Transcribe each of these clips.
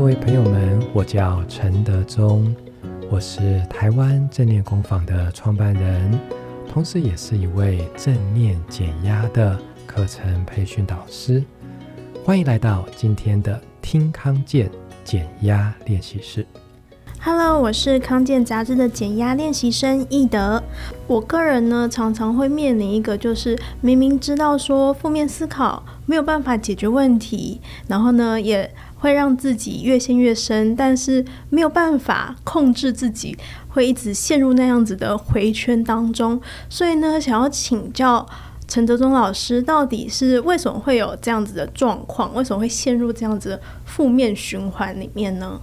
各位朋友们，我叫陈德忠，我是台湾正念工坊的创办人，同时也是一位正念减压的课程培训导师。欢迎来到今天的听康健减压练习室。Hello，我是康健杂志的减压练习生易德。我个人呢，常常会面临一个，就是明明知道说负面思考没有办法解决问题，然后呢，也会让自己越陷越深，但是没有办法控制自己，会一直陷入那样子的回圈当中。所以呢，想要请教陈德忠老师，到底是为什么会有这样子的状况？为什么会陷入这样子的负面循环里面呢？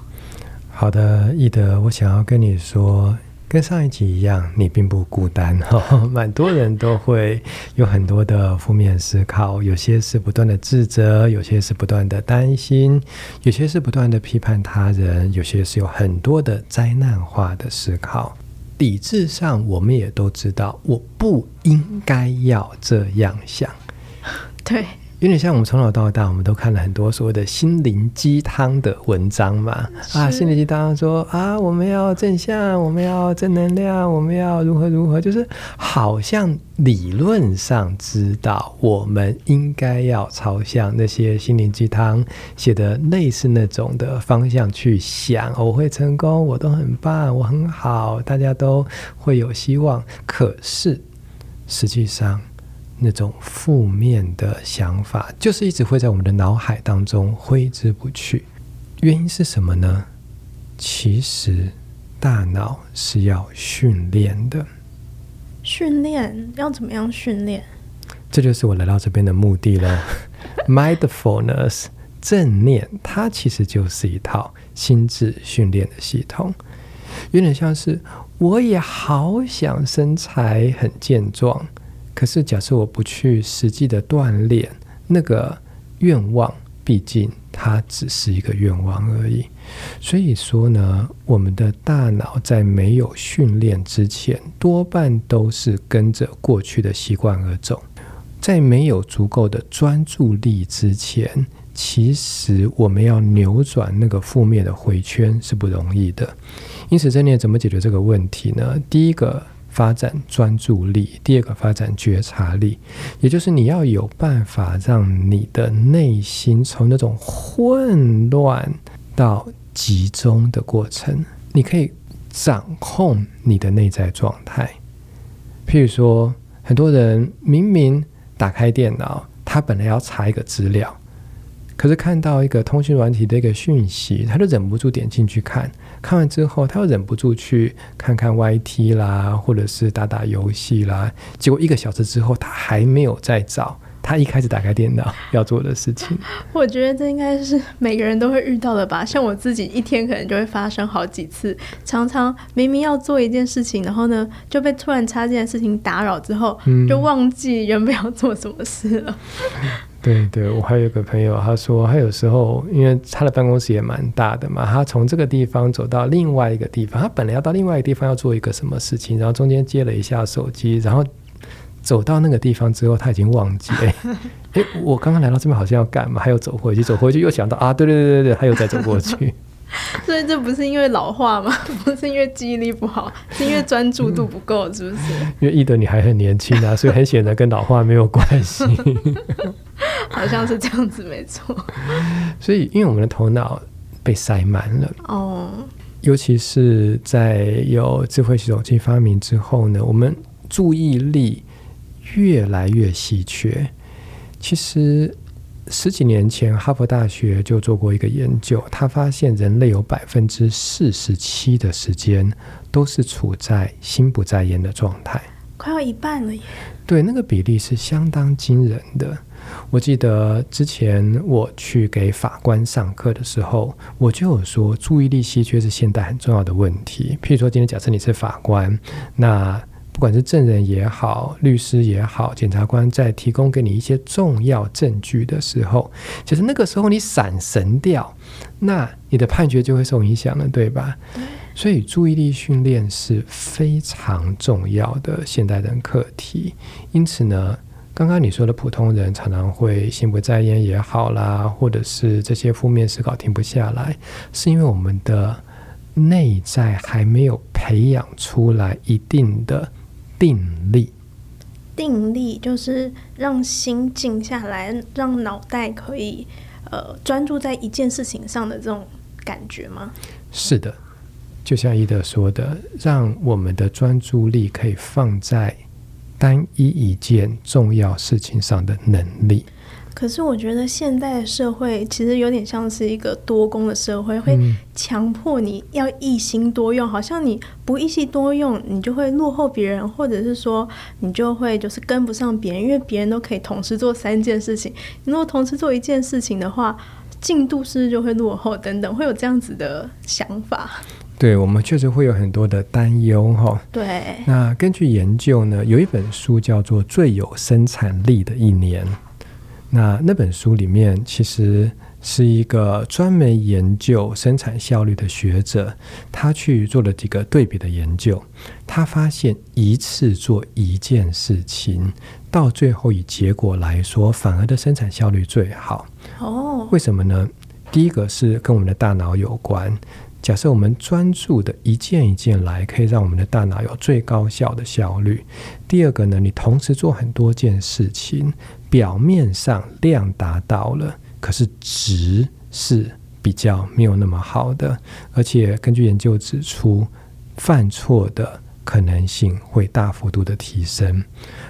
好的，易德，我想要跟你说，跟上一集一样，你并不孤单哈，蛮多人都会有很多的负面思考，有些是不断的自责，有些是不断的担心，有些是不断的批判他人，有些是有很多的灾难化的思考。理智上，我们也都知道，我不应该要这样想。对。有点像我们从小到大，我们都看了很多所谓的心灵鸡汤的文章嘛。啊，心灵鸡汤说啊，我们要正向，我们要正能量，我们要如何如何，就是好像理论上知道我们应该要朝向那些心灵鸡汤写的类似那种的方向去想。我会成功，我都很棒，我很好，大家都会有希望。可是实际上，那种负面的想法，就是一直会在我们的脑海当中挥之不去。原因是什么呢？其实大脑是要训练的。训练要怎么样训练？这就是我来到这边的目的了。Mindfulness 正念，它其实就是一套心智训练的系统。有点像是，我也好想身材很健壮。可是，假设我不去实际的锻炼，那个愿望，毕竟它只是一个愿望而已。所以说呢，我们的大脑在没有训练之前，多半都是跟着过去的习惯而走。在没有足够的专注力之前，其实我们要扭转那个负面的回圈是不容易的。因此，正念怎么解决这个问题呢？第一个。发展专注力，第二个发展觉察力，也就是你要有办法让你的内心从那种混乱到集中的过程，你可以掌控你的内在状态。譬如说，很多人明明打开电脑，他本来要查一个资料，可是看到一个通讯软体的一个讯息，他就忍不住点进去看。看完之后，他又忍不住去看看 YT 啦，或者是打打游戏啦。结果一个小时之后，他还没有再找他一开始打开电脑要做的事情。我觉得这应该是每个人都会遇到的吧。像我自己一天可能就会发生好几次，常常明明要做一件事情，然后呢就被突然插进来事情打扰之后，嗯、就忘记原本要做什么事了。对对，我还有一个朋友，他说他有时候，因为他的办公室也蛮大的嘛，他从这个地方走到另外一个地方，他本来要到另外一个地方要做一个什么事情，然后中间接了一下手机，然后走到那个地方之后，他已经忘记，了，哎，我刚刚来到这边好像要干嘛，还要走回去，走回去又想到啊，对对对对对，他又再走过去。所以这不是因为老化吗？不是因为记忆力不好，是因为专注度不够，是不是？因为易德你还很年轻啊，所以很显然跟老化没有关系。好像是这样子，没错。所以，因为我们的头脑被塞满了哦，尤其是在有智慧型手机发明之后呢，我们注意力越来越稀缺。其实。十几年前，哈佛大学就做过一个研究，他发现人类有百分之四十七的时间都是处在心不在焉的状态，快要一半了耶。对，那个比例是相当惊人的。我记得之前我去给法官上课的时候，我就有说，注意力稀缺是现代很重要的问题。譬如说，今天假设你是法官，那。不管是证人也好，律师也好，检察官在提供给你一些重要证据的时候，其实那个时候你闪神掉，那你的判决就会受影响了，对吧？所以注意力训练是非常重要的现代人课题。因此呢，刚刚你说的普通人常常会心不在焉也好啦，或者是这些负面思考停不下来，是因为我们的内在还没有培养出来一定的定力。定力就是让心静下来，让脑袋可以呃专注在一件事情上的这种感觉吗？是的，就像伊德说的，让我们的专注力可以放在。单一一件重要事情上的能力，可是我觉得现在的社会其实有点像是一个多工的社会，会强迫你要一心多用，好像你不一心多用，你就会落后别人，或者是说你就会就是跟不上别人，因为别人都可以同时做三件事情，你如果同时做一件事情的话，进度是不是就会落后等等，会有这样子的想法。对，我们确实会有很多的担忧哈。对，那根据研究呢，有一本书叫做《最有生产力的一年》。那那本书里面其实是一个专门研究生产效率的学者，他去做了几个对比的研究。他发现一次做一件事情，到最后以结果来说，反而的生产效率最好。哦，为什么呢？第一个是跟我们的大脑有关。假设我们专注的一件一件来，可以让我们的大脑有最高效的效率。第二个呢，你同时做很多件事情，表面上量达到了，可是值是比较没有那么好的，而且根据研究指出，犯错的可能性会大幅度的提升。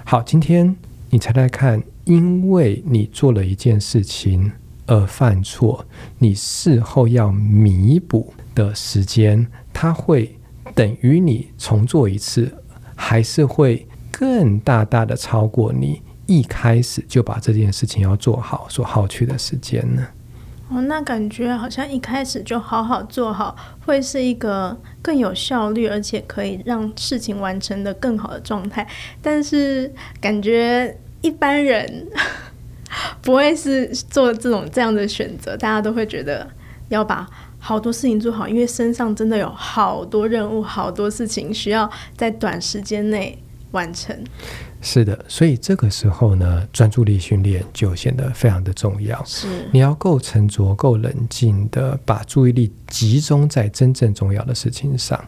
好，今天你猜猜看，因为你做了一件事情而犯错，你事后要弥补的时间，它会等于你重做一次，还是会更大大的超过你一开始就把这件事情要做好所耗去的时间呢？哦，那感觉好像一开始就好好做好，会是一个更有效率，而且可以让事情完成的更好的状态。但是感觉一般人 不会是做这种这样的选择，大家都会觉得要把。好多事情做好，因为身上真的有好多任务，好多事情需要在短时间内完成。是的，所以这个时候呢，专注力训练就显得非常的重要。是，你要够沉着、够冷静的把注意力集中在真正重要的事情上，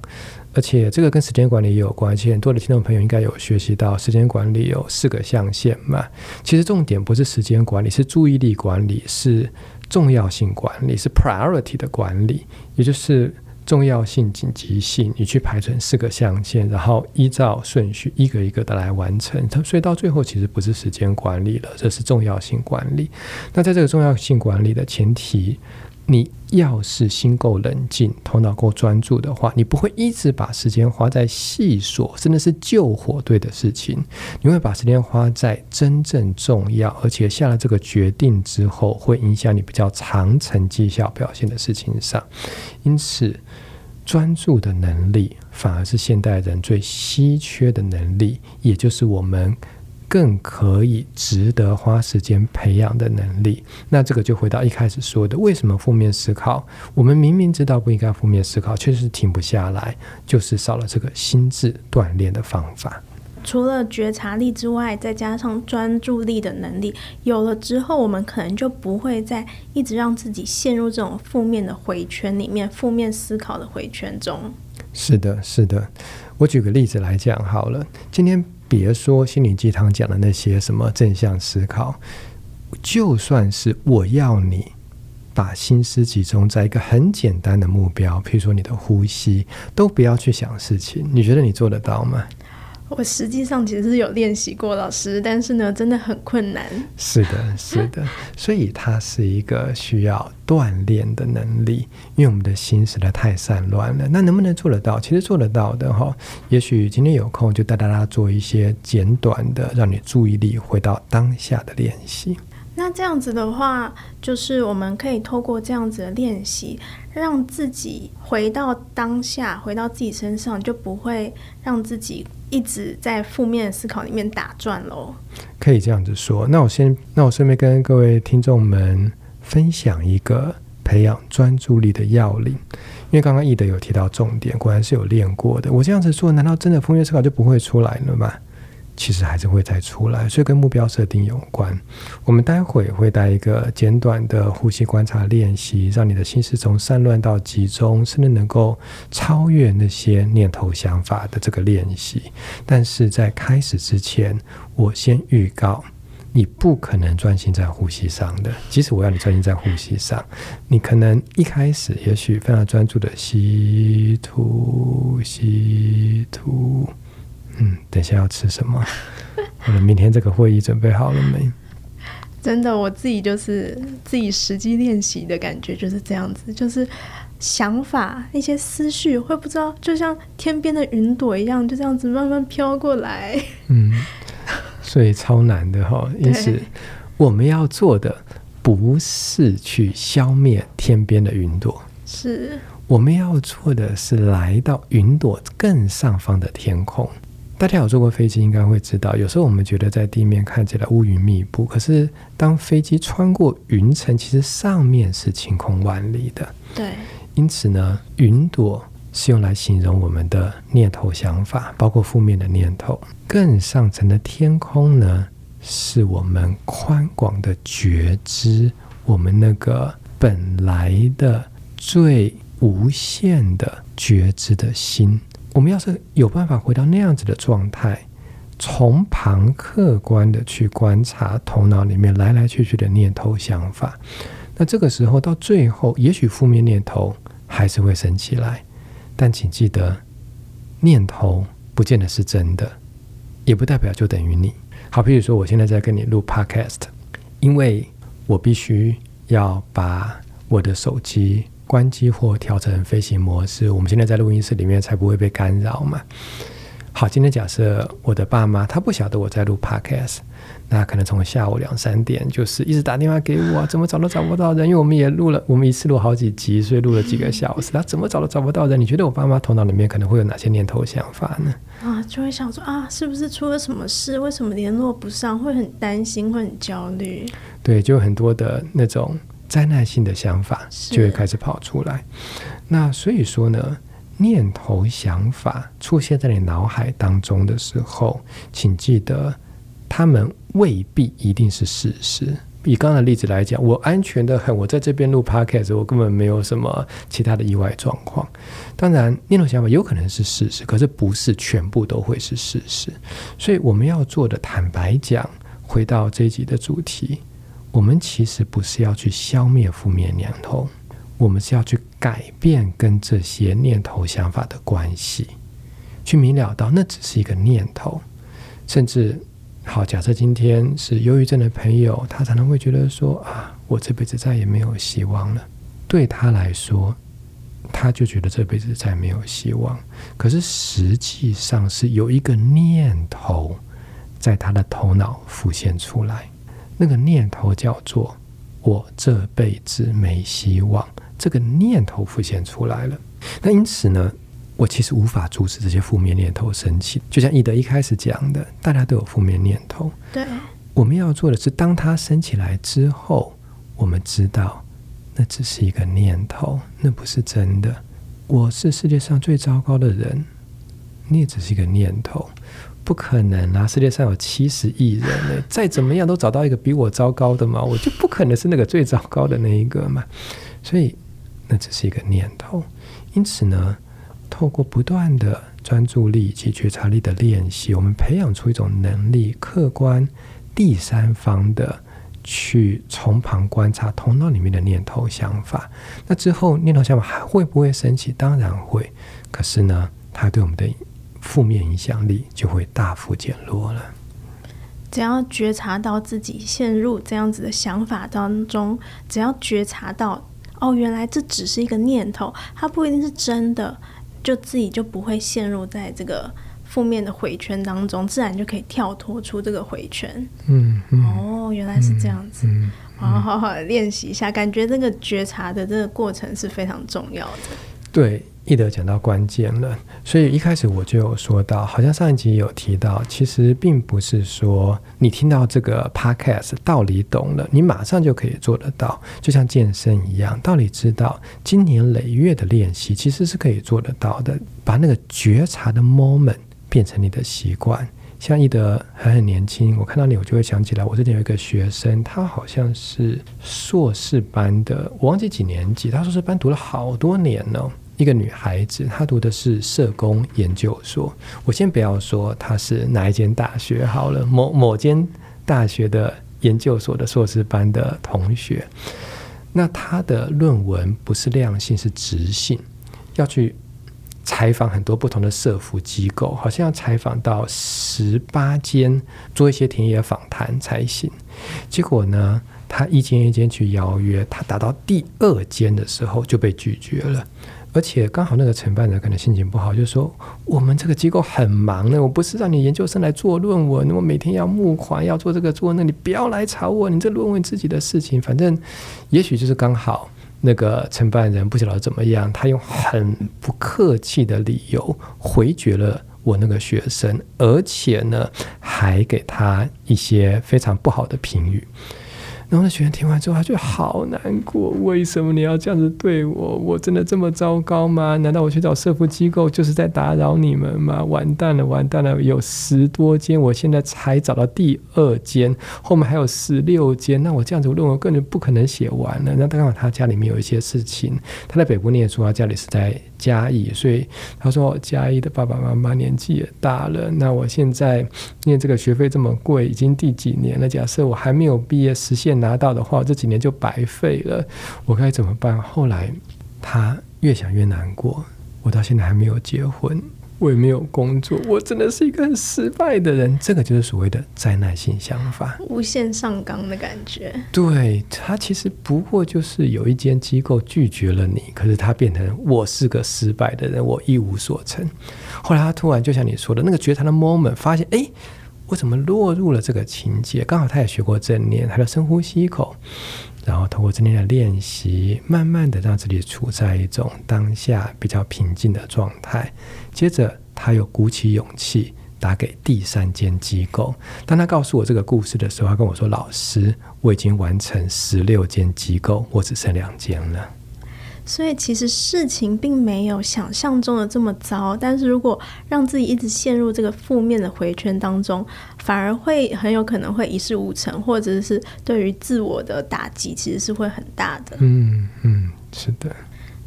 而且这个跟时间管理也有关系。很多的听众朋友应该有学习到，时间管理有四个象限嘛。其实重点不是时间管理，是注意力管理，是。重要性管理是 priority 的管理，也就是重要性、紧急性，你去排成四个象限，然后依照顺序一个一个的来完成。它所以到最后其实不是时间管理了，这是重要性管理。那在这个重要性管理的前提。你要是心够冷静，头脑够专注的话，你不会一直把时间花在细琐，甚至是救火队的事情。你会把时间花在真正重要，而且下了这个决定之后，会影响你比较长程绩效表现的事情上。因此，专注的能力反而是现代人最稀缺的能力，也就是我们。更可以值得花时间培养的能力，那这个就回到一开始说的，为什么负面思考？我们明明知道不应该负面思考，确实停不下来，就是少了这个心智锻炼的方法。除了觉察力之外，再加上专注力的能力，有了之后，我们可能就不会再一直让自己陷入这种负面的回圈里面，负面思考的回圈中。是的，是的。我举个例子来讲好了，今天。别说心灵鸡汤讲的那些什么正向思考，就算是我要你把心思集中在一个很简单的目标，譬如说你的呼吸，都不要去想事情，你觉得你做得到吗？我实际上其实是有练习过老师，但是呢，真的很困难。是的，是的，所以它是一个需要锻炼的能力，因为我们的心实在太散乱了。那能不能做得到？其实做得到的哈。也许今天有空就带大家做一些简短的，让你注意力回到当下的练习。那这样子的话，就是我们可以透过这样子的练习，让自己回到当下，回到自己身上，就不会让自己。一直在负面思考里面打转喽，可以这样子说。那我先，那我顺便跟各位听众们分享一个培养专注力的要领。因为刚刚易德有提到重点，果然是有练过的。我这样子说，难道真的负面思考就不会出来了吗？其实还是会再出来，所以跟目标设定有关。我们待会会带一个简短的呼吸观察练习，让你的心思从散乱到集中，甚至能够超越那些念头想法的这个练习。但是在开始之前，我先预告，你不可能专心在呼吸上的。即使我要你专心在呼吸上，你可能一开始也许非常专注的吸吐吸吐。嗯，等一下要吃什么？我们明天这个会议准备好了没？真的，我自己就是自己实际练习的感觉就是这样子，就是想法一些思绪会不知道，就像天边的云朵一样，就这样子慢慢飘过来。嗯，所以超难的哈。因此，我们要做的不是去消灭天边的云朵，是我们要做的是来到云朵更上方的天空。大家有坐过飞机，应该会知道，有时候我们觉得在地面看起来乌云密布，可是当飞机穿过云层，其实上面是晴空万里的。对，因此呢，云朵是用来形容我们的念头、想法，包括负面的念头。更上层的天空呢，是我们宽广的觉知，我们那个本来的最无限的觉知的心。我们要是有办法回到那样子的状态，从旁客观的去观察头脑里面来来去去的念头想法，那这个时候到最后，也许负面念头还是会升起来，但请记得，念头不见得是真的，也不代表就等于你。好，比如说我现在在跟你录 Podcast，因为我必须要把我的手机。关机或调成飞行模式，我们现在在录音室里面才不会被干扰嘛。好，今天假设我的爸妈他不晓得我在录 Podcast，那可能从下午两三点就是一直打电话给我，怎么找都找不到人，因为我们也录了，我们一次录好几集，所以录了几个小时，他怎么找都找不到人。你觉得我爸妈头脑里面可能会有哪些念头想法呢？啊，就会想说啊，是不是出了什么事？为什么联络不上？会很担心，会很焦虑。对，就很多的那种。灾难性的想法就会开始跑出来，那所以说呢，念头想法出现在你脑海当中的时候，请记得，他们未必一定是事实。以刚刚的例子来讲，我安全的很，我在这边录 podcast，我根本没有什么其他的意外状况。当然，念头想法有可能是事实，可是不是全部都会是事实。所以我们要做的，坦白讲，回到这一集的主题。我们其实不是要去消灭负面念头，我们是要去改变跟这些念头想法的关系，去明了到那只是一个念头。甚至，好，假设今天是忧郁症的朋友，他常常会觉得说啊，我这辈子再也没有希望了。对他来说，他就觉得这辈子再没有希望。可是实际上是有一个念头在他的头脑浮现出来。那个念头叫做“我这辈子没希望”，这个念头浮现出来了。那因此呢，我其实无法阻止这些负面念头升起。就像易德一开始讲的，大家都有负面念头。对，我们要做的是，当它升起来之后，我们知道那只是一个念头，那不是真的。我是世界上最糟糕的人，那也只是一个念头。不可能啊！世界上有七十亿人呢，再怎么样都找到一个比我糟糕的嘛，我就不可能是那个最糟糕的那一个嘛。所以那只是一个念头。因此呢，透过不断的专注力及觉察力的练习，我们培养出一种能力，客观第三方的去从旁观察头脑里面的念头想法。那之后念头想法还会不会升起？当然会。可是呢，它对我们的负面影响力就会大幅减弱了。只要觉察到自己陷入这样子的想法当中，只要觉察到哦，原来这只是一个念头，它不一定是真的，就自己就不会陷入在这个负面的回圈当中，自然就可以跳脱出这个回圈。嗯，嗯哦，原来是这样子。嗯，好好好练习一下，感觉这个觉察的这个过程是非常重要的。对。易德讲到关键了，所以一开始我就有说到，好像上一集有提到，其实并不是说你听到这个 podcast 道理懂了，你马上就可以做得到，就像健身一样，道理知道，经年累月的练习其实是可以做得到的。把那个觉察的 moment 变成你的习惯，像易德还很年轻，我看到你，我就会想起来，我这里有一个学生，他好像是硕士班的，我忘记几年级，他硕士班读了好多年呢。一个女孩子，她读的是社工研究所。我先不要说她是哪一间大学好了，某某间大学的研究所的硕士班的同学。那她的论文不是量性，是质性，要去采访很多不同的社福机构，好像要采访到十八间，做一些田野访谈才行。结果呢，她一间一间去邀约，她打到第二间的时候就被拒绝了。而且刚好那个承办人可能心情不好，就说我们这个机构很忙呢，我不是让你研究生来做论文，我每天要募款，要做这个做那，你不要来吵我，你这论文自己的事情，反正也许就是刚好那个承办人不晓得怎么样，他用很不客气的理由回绝了我那个学生，而且呢还给他一些非常不好的评语。然后那学员听完之后，他就好难过。为什么你要这样子对我？我真的这么糟糕吗？难道我去找社福机构就是在打扰你们吗？完蛋了，完蛋了！有十多间，我现在才找到第二间，后面还有十六间。那我这样子，我论文根本不可能写完了。那刚好他家里面有一些事情，他在北部念书，他家里是在嘉义，所以他说嘉义的爸爸妈妈年纪也大了。那我现在念这个学费这么贵，已经第几年了？假设我还没有毕业实现。拿到的话，这几年就白费了，我该怎么办？后来他越想越难过，我到现在还没有结婚，我也没有工作，我真的是一个很失败的人。这个就是所谓的灾难性想法，无限上纲的感觉。对，他其实不过就是有一间机构拒绝了你，可是他变成我是个失败的人，我一无所成。后来他突然就像你说的那个觉察的 moment，发现哎。我怎么落入了这个情节？刚好他也学过正念，他就深呼吸一口，然后通过正念的练习，慢慢的让自己处在一种当下比较平静的状态。接着，他又鼓起勇气打给第三间机构。当他告诉我这个故事的时候，他跟我说：“老师，我已经完成十六间机构，我只剩两间了。”所以其实事情并没有想象中的这么糟，但是如果让自己一直陷入这个负面的回圈当中，反而会很有可能会一事无成，或者是对于自我的打击其实是会很大的。嗯嗯，是的。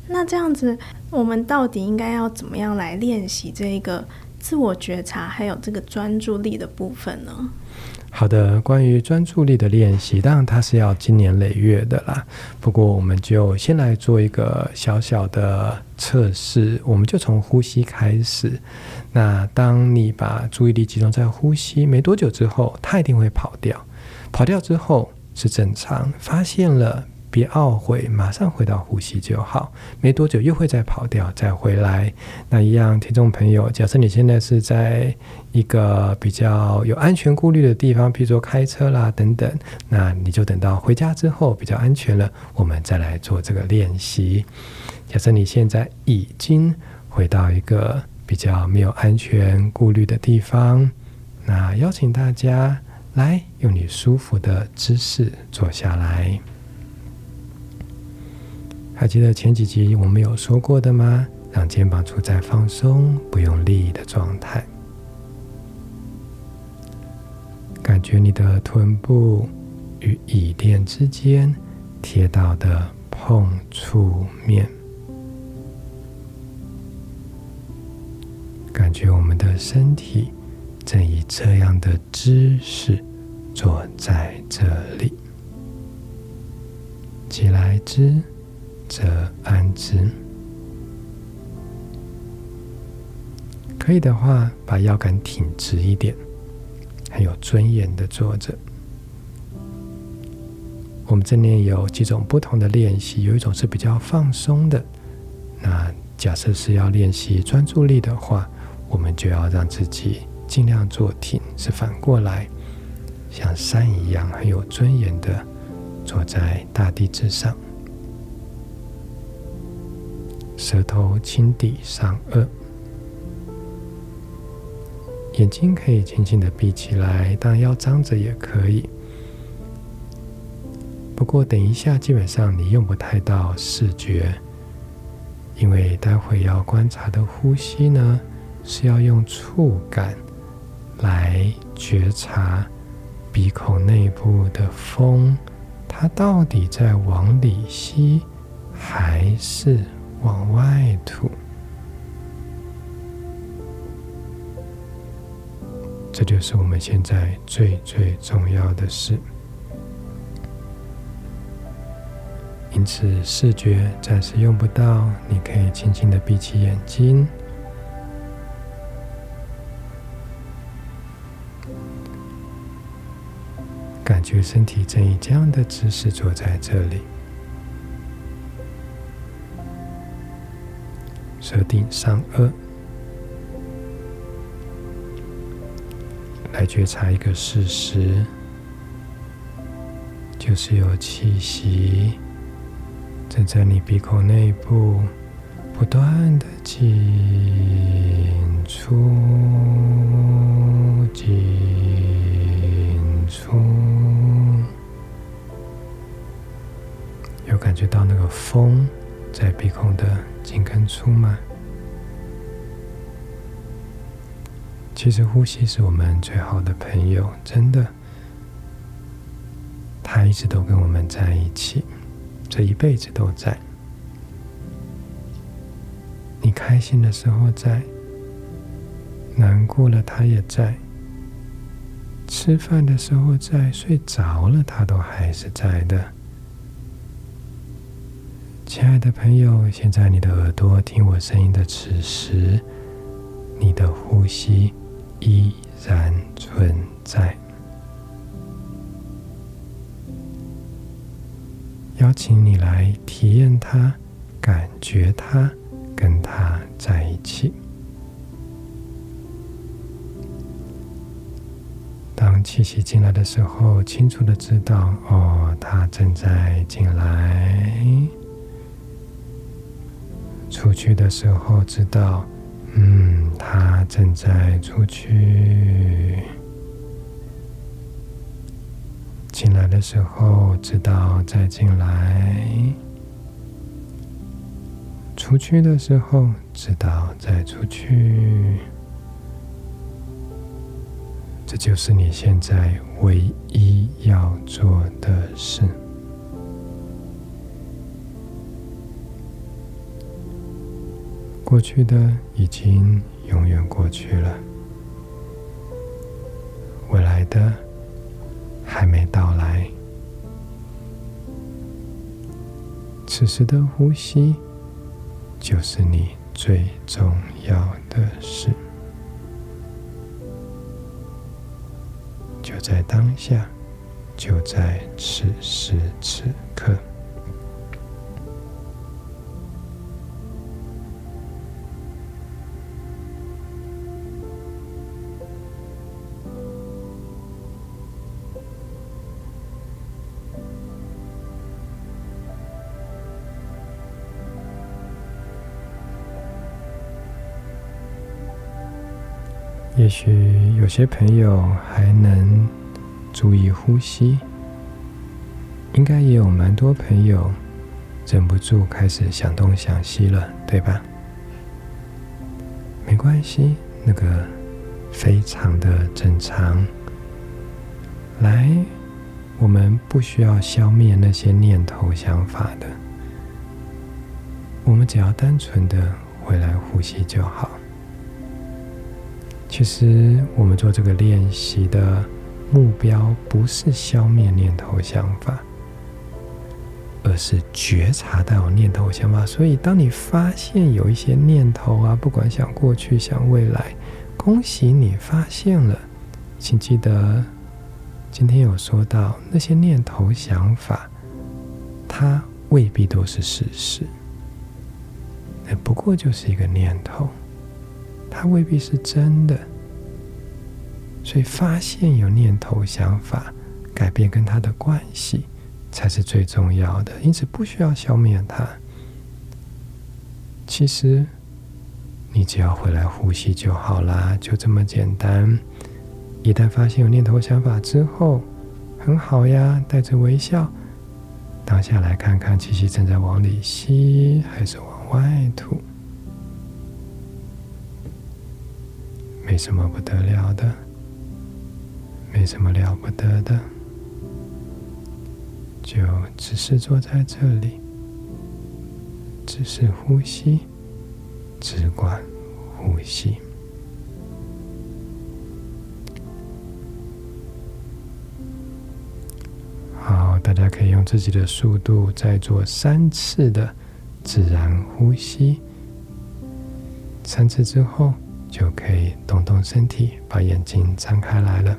那这样子，我们到底应该要怎么样来练习这一个自我觉察，还有这个专注力的部分呢？好的，关于专注力的练习，当然它是要经年累月的啦。不过，我们就先来做一个小小的测试，我们就从呼吸开始。那当你把注意力集中在呼吸，没多久之后，它一定会跑掉。跑掉之后是正常，发现了。别懊悔，马上回到呼吸就好。没多久又会再跑掉，再回来。那一样，听众朋友，假设你现在是在一个比较有安全顾虑的地方，譬如说开车啦等等，那你就等到回家之后比较安全了，我们再来做这个练习。假设你现在已经回到一个比较没有安全顾虑的地方，那邀请大家来用你舒服的姿势坐下来。还记得前几集我们有说过的吗？让肩膀处在放松、不用力的状态，感觉你的臀部与椅垫之间贴到的碰触面，感觉我们的身体正以这样的姿势坐在这里，起来之。则安之，可以的话，把腰杆挺直一点，很有尊严的坐着。我们正念有几种不同的练习，有一种是比较放松的。那假设是要练习专注力的话，我们就要让自己尽量坐挺，是反过来，像山一样很有尊严的坐在大地之上。舌头轻抵上颚，眼睛可以轻轻的闭起来，但要张着也可以。不过等一下，基本上你用不太到视觉，因为待会要观察的呼吸呢，是要用触感来觉察鼻孔内部的风，它到底在往里吸，还是往外吐？这就是我们现在最最重要的事。因此，视觉暂时用不到，你可以轻轻的闭起眼睛，感觉身体正以这样的姿势坐在这里，舌顶上顎，来觉察一个事实，就是有气息。正在你鼻孔内部不断的进出、进出，有感觉到那个风在鼻孔的进跟出吗？其实呼吸是我们最好的朋友，真的，它一直都跟我们在一起。这一辈子都在。你开心的时候在，难过了他也在。吃饭的时候在，睡着了他都还是在的。亲爱的朋友，现在你的耳朵听我声音的此时，你的呼吸依然存在。邀请你来体验它，感觉它，跟它在一起。当气息进来的时候，清楚的知道，哦，它正在进来；出去的时候，知道，嗯，他正在出去。进来的时候知道再进来，出去的时候知道再出去。这就是你现在唯一要做的事。过去的已经永远过去了，未来的。还没到来，此时的呼吸就是你最重要的事，就在当下，就在此时此刻。也许有些朋友还能注意呼吸，应该也有蛮多朋友忍不住开始想东想西了，对吧？没关系，那个非常的正常。来，我们不需要消灭那些念头想法的，我们只要单纯的回来呼吸就好。其实，我们做这个练习的目标不是消灭念头想法，而是觉察到念头想法。所以，当你发现有一些念头啊，不管想过去、想未来，恭喜你发现了。请记得，今天有说到那些念头想法，它未必都是事实，那不过就是一个念头。它未必是真的，所以发现有念头、想法，改变跟它的关系，才是最重要的。因此，不需要消灭它。其实，你只要回来呼吸就好啦，就这么简单。一旦发现有念头、想法之后，很好呀，带着微笑，当下来看看气息正在往里吸，还是往外吐。没什么不得了的，没什么了不得的，就只是坐在这里，只是呼吸，只管呼吸。好，大家可以用自己的速度再做三次的自然呼吸。三次之后，就可以动动身体，把眼睛张开来了。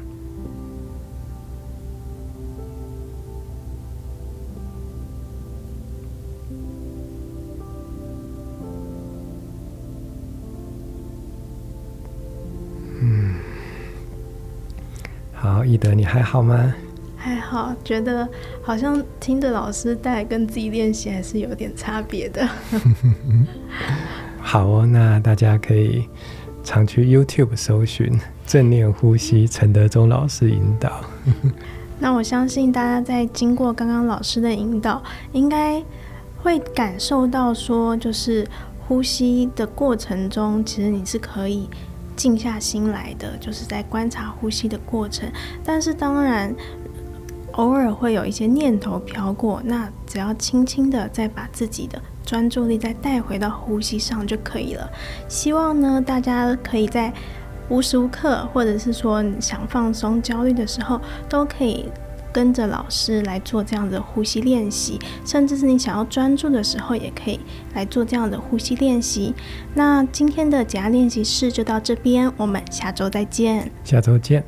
嗯，好，易德，你还好吗？还好，觉得好像听着老师带跟自己练习还是有点差别的。好哦，那大家可以常去 YouTube 搜寻正念呼吸，陈德忠老师引导。那我相信大家在经过刚刚老师的引导，应该会感受到说，就是呼吸的过程中，其实你是可以静下心来的，就是在观察呼吸的过程。但是当然。偶尔会有一些念头飘过，那只要轻轻的再把自己的专注力再带回到呼吸上就可以了。希望呢，大家可以在无时无刻，或者是说你想放松、焦虑的时候，都可以跟着老师来做这样的呼吸练习。甚至是你想要专注的时候，也可以来做这样的呼吸练习。那今天的减压练习室就到这边，我们下周再见。下周见。